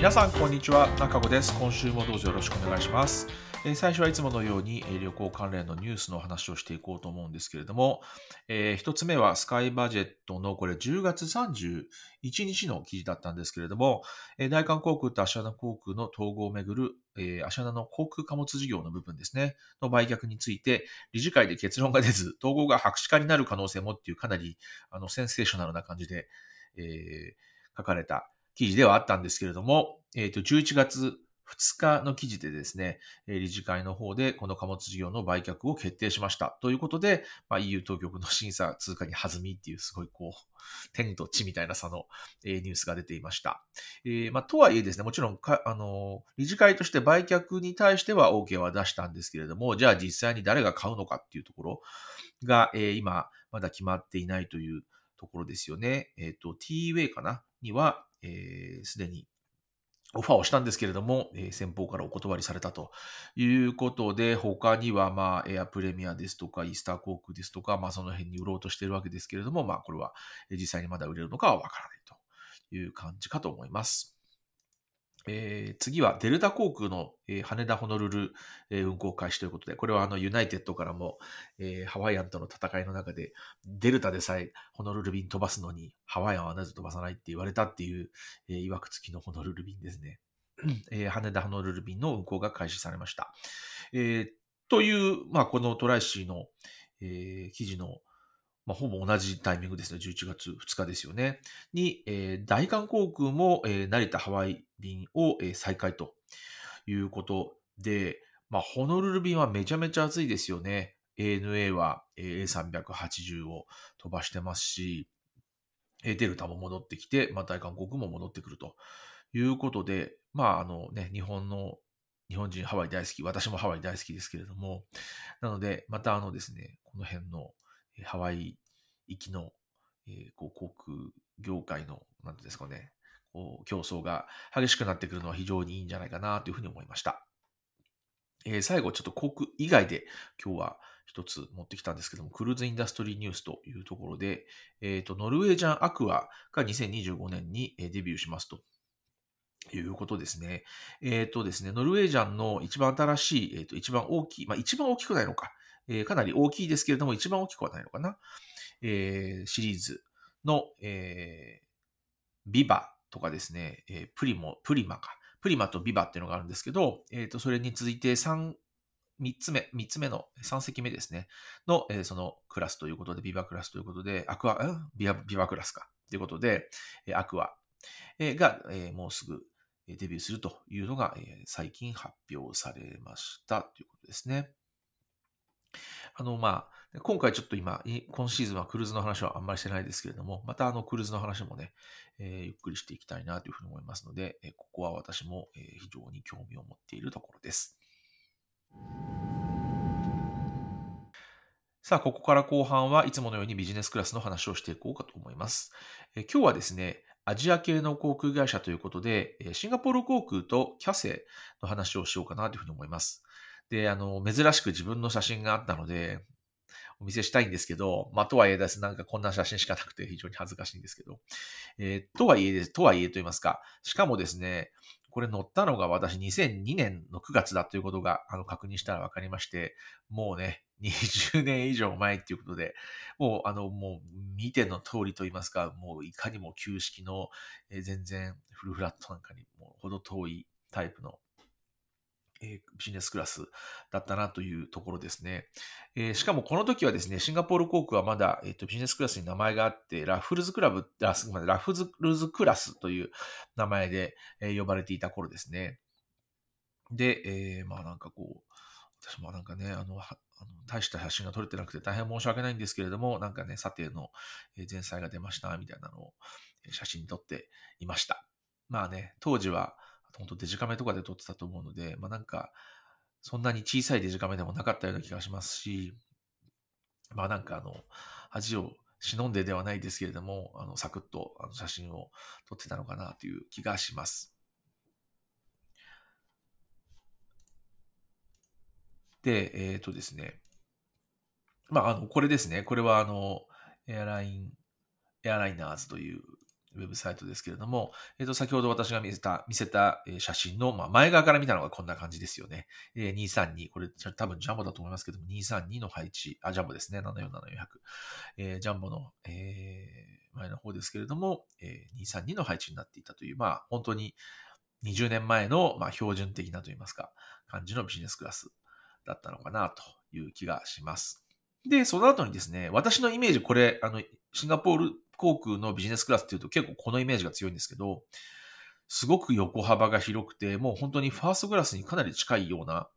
皆さんこんにちは。中子です。今週もどうぞよろしくお願いします。最初はいつものように、旅行関連のニュースの話をしていこうと思うんですけれども、えー、一つ目はスカイバジェットのこれ10月31日の記事だったんですけれども、え大韓航空とアシャナ航空の統合をめぐる、えー、アシャナの航空貨物事業の部分ですね、の売却について、理事会で結論が出ず、統合が白紙化になる可能性もっていうかなりあのセンセーショナルな感じで、えー、書かれた記事ではあったんですけれども、えっ、ー、と、11月2日の記事でですね、理事会の方でこの貨物事業の売却を決定しましたということで、まあ、EU 当局の審査通過に弾みっていうすごいこう、天と地みたいな差のニュースが出ていました。えー、まあ、とはいえですね、もちろんか、あの、理事会として売却に対しては OK は出したんですけれども、じゃあ実際に誰が買うのかっていうところが、えー、今、まだ決まっていないというところですよね。えっ、と、T-Way かなには、す、えー、で、にオファーをしたんですけれども、えー、先方からお断りされたということで、他には、まあ、エアプレミアですとか、イースター航空ですとか、まあ、その辺に売ろうとしているわけですけれども、まあ、これは実際にまだ売れるのかはわからないという感じかと思います。えー、次はデルタ航空の、えー、羽田ホノルル、えー、運航開始ということで、これはあのユナイテッドからも、えハワイアンとの戦いの中で、デルタでさえホノルル便飛ばすのに、ハワイアンはなぜ飛ばさないって言われたっていう、えー、曰く付きのホノルル便ですね。え羽田ホノルル便の運航が開始されました。えという、まあ、この TRAICY の、え記事のまあ、ほぼ同じタイミングですね、11月2日ですよね。に、えー、大韓航空も、えー、成田ハワイ便を、えー、再開ということで、まあ、ホノルル便はめちゃめちゃ暑いですよね。ANA は A380 を飛ばしてますし、デルタも戻ってきて、まあ、大韓航空も戻ってくるということで、まあ、あのね、日本の、日本人ハワイ大好き、私もハワイ大好きですけれども、なので、またあのですね、この辺のハワイ行きの、えー、こう航空業界の、なんですかね、こう競争が激しくなってくるのは非常にいいんじゃないかなというふうに思いました。えー、最後、ちょっと航空以外で今日は一つ持ってきたんですけども、クルーズインダストリーニュースというところで、えっ、ー、と、ノルウェージャンアクアが2025年にデビューしますと。いうことですね。えっ、ー、とですね、ノルウェージャンの一番新しい、えっ、ー、と、一番大きい、まあ一番大きくないのか、えー、かなり大きいですけれども、一番大きくはないのかな。えー、シリーズの、えー、ビバとかですね、えー、プリモ、プリマか。プリマとビバっていうのがあるんですけど、えっ、ー、と、それに続いて3、3つ目、3つ目の、3席目ですね、の、えー、そのクラスということで、ビバクラスということで、アクア、んビバビバクラスか。ということで、えー、アクア、えー、が、えー、もうすぐデビューするというのが、えー、最近発表されましたということですね。あの、まあ、今回ちょっと今、今シーズンはクルーズの話はあんまりしてないですけれども、またあのクルーズの話もね、えー、ゆっくりしていきたいなというふうに思いますので、えここは私も、え非常に興味を持っているところです。さあ、ここから後半はいつものようにビジネスクラスの話をしていこうかと思います。え今日はですね、アジア系の航空会社ということで、シンガポール航空とキャセイの話をしようかなというふうに思います。で、あの、珍しく自分の写真があったので、お見せしたいんですけど、まあ、とはいえです。なんかこんな写真しかなくて非常に恥ずかしいんですけど。えー、とはいえです。とはいえと言いますか。しかもですね、これ乗ったのが私2002年の9月だということがあの確認したら分かりまして、もうね、20年以上前っていうことで、もうあの、もう見ての通りと言いますか、もういかにも旧式の、えー、全然フルフラットなんかにもほど遠いタイプのえビジネスクラスだったなというところですね。えしかもこの時はですね、シンガポール航空はまだ、えーと、ビジネスクラスに名前があって、ラフルズクラブ、ララフルズクラスという名前で、え呼ばれていた頃ですね。で、えー、まあなんかこう、私もなんかね、あの、あの大した写真が撮れてなくて大変申し訳ないんですけれども、なんかね、査定の前菜が出ましたみたいなのを写真に撮っていました。まあね、当時は、本当デジカメとかで撮ってたと思うので、まあなんか、そんなに小さいデジカメでもなかったような気がしますし、まあなんかあの、恥を忍んでではないですけれども、あの、サクッとあの写真を撮ってたのかなという気がします。で、えっ、ー、とですね、まあ、あの、これですね。これはあの、エアライン、エアライナーズというウェブサイトですけれども、えっ、と、先ほど私が見せた、見せた写真の、まあ、前側から見たのがこんな感じですよね。えー、232、これ多分ジャンボだと思いますけども、232の配置、あ、ジャンボですね、747、400。えー、ジャンボの、えー、前の方ですけれども、えー、232の配置になっていたという、まあ、本当に20年前の、まあ、標準的なといいますか、感じのビジネスクラスだったのかなという気がします。で、その後にですね、私のイメージ、これ、あの、シンガポール航空のビジネスクラスっていうと結構このイメージが強いんですけど、すごく横幅が広くて、もう本当にファーストクラスにかなり近いような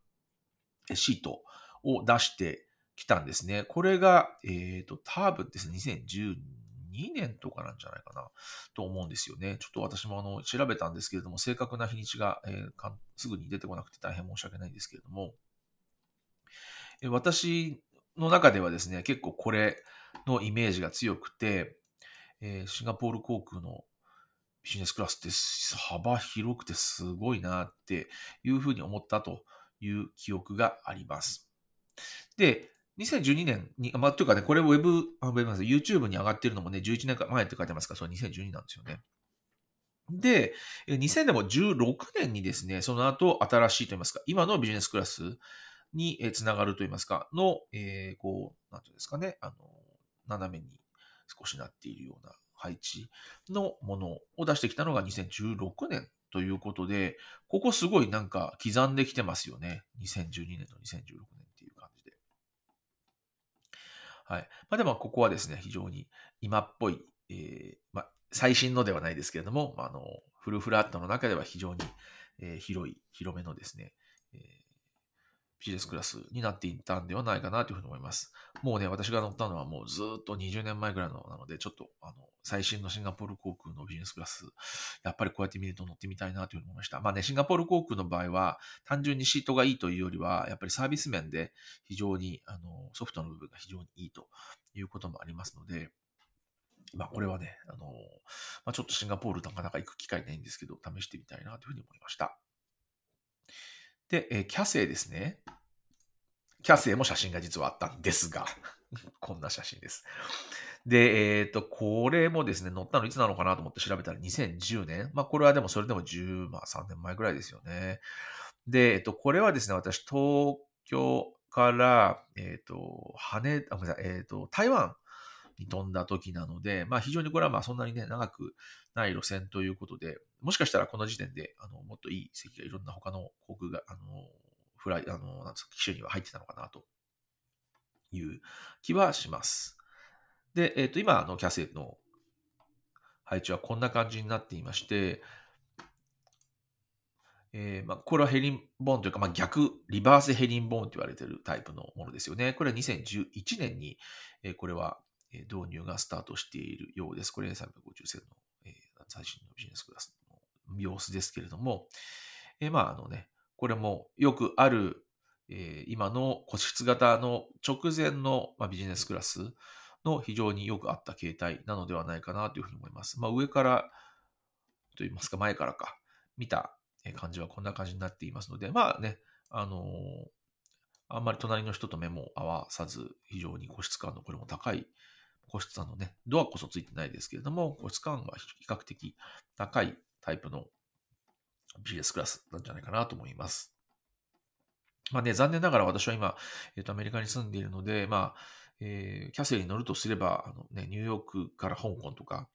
シートを出してきたんですね。これが、えっ、ー、と、多分ですね、2012年とかなんじゃないかなと思うんですよね。ちょっと私もあの調べたんですけれども、正確な日にちが、えー、すぐに出てこなくて大変申し訳ないんですけれども、え私の中ではですね、結構これのイメージが強くて、えー、シンガポール航空のビジネスクラスって幅広くてすごいなっていうふうに思ったという記憶があります。で、2012年に、まあ、というかね、これウェブ、あ、ウェブなんです YouTube に上がってるのもね、11年前って書いてますから、それ2012なんですよね。で、2000年も16年にですね、その後新しいと言いますか、今のビジネスクラスにつながると言いますか、の、えー、こう、なんていうんですかね、あの、斜めに少しなっているような配置のものを出してきたのが2016年ということで、ここすごいなんか刻んできてますよね。2012年と2016年っていう感じで。はい。まあでもここはですね、非常に今っぽい、えー、まあ最新のではないですけれども、まあの、フルフラットの中では非常に、えー、広い、広めのですね、えービジネスクラスになっていったんではないかなというふうに思います。もうね、私が乗ったのはもうずっと20年前ぐらいのなので、ちょっとあの最新のシンガポール航空のビジネスクラス、やっぱりこうやって見ると乗ってみたいなというふうに思いました。まあね、シンガポール航空の場合は、単純にシートがいいというよりは、やっぱりサービス面で非常に、あの、ソフトの部分が非常にいいということもありますので、まあこれはね、あの、まあ、ちょっとシンガポールなかなか行く機会ないんですけど、試してみたいなというふうに思いました。で、えー、キャセイですね。キャセイも写真が実はあったんですが、こんな写真です。で、えっ、ー、と、これもですね、乗ったのいつなのかなと思って調べたら2010年。まあ、これはでもそれでも10、まあ3年前ぐらいですよね。で、えっ、ー、と、これはですね、私、東京から、えっ、ー、と、羽、あ、ごめんなさい、えっ、と、台湾に飛んだ時なので、まあ非常にこれはまあそんなにね、長くない路線ということで、もしかしたらこの時点で、あの、もっといい席がいろんな他の航空が、あの、フライ、あの、なんですか、機種には入ってたのかなという気はします。で、えっ、ー、と、今のキャセの配置はこんな感じになっていまして、えーまあ、これはヘリンボーンというか、まあ、逆、リバースヘリンボーンと言われているタイプのものですよね。これは2011年に、えー、これは導入がスタートしているようです。これ A350 線の、え、最新のビジネスクラスの様子ですけれども、え、まあ、あのね、これもよくある、え、今の個室型の直前の、ま、ビジネスクラスの非常によくあった形態なのではないかなというふうに思います。まあ、上からといいますか、前からか、見た感じはこんな感じになっていますので、まあね、あの、あんまり隣の人と目も合わさず、非常に個室感のこれも高い個室あのね、ドアこそついてないですけれども、個室感は比較的高いタイプのビジネスクラスなんじゃないかなと思います。まあね、残念ながら私は今、えっ、ー、と、アメリカに住んでいるので、まあ、えー、キャセイに乗るとすれば、あのね、ニューヨークから香港とか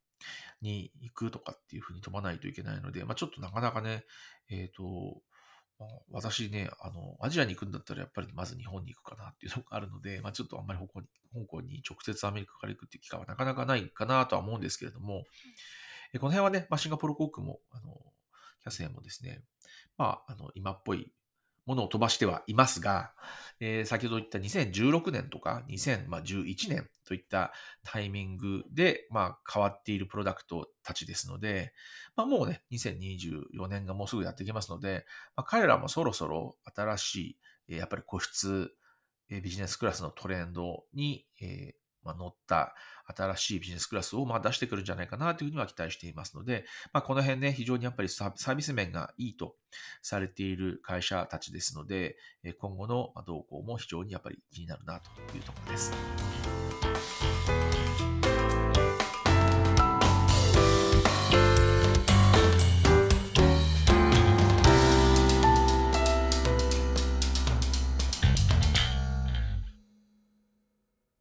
に行くとかっていうふうに飛ばないといけないので、まあちょっとなかなかね、えっ、ー、と、私ね、あの、アジアに行くんだったらやっぱりまず日本に行くかなっていうのがあるので、まあちょっとあんまり香港に香港に直接アメリカから行くっていう機会はなかなかないかなとは思うんですけれども、うん、この辺はね、まあ、シンガポール航空も、あの、キャセイもですね、まあ、あの、今っぽいものを飛ばしてはいますが、えー、先ほど言った2016年とか2011年といったタイミングで、まあ、変わっているプロダクトたちですので、まあ、もうね、2024年がもうすぐやってきますので、まあ、彼らもそろそろ新しい、やっぱり個室ビジネスクラスのトレンドに、えまあ、乗った新しいビジネスクラスをまあ出してくるんじゃないかなというふうには期待していますので、まあ、この辺ね、非常にやっぱりサービス面がいいとされている会社たちですので、今後の動向も非常にやっぱり気になるなというところです。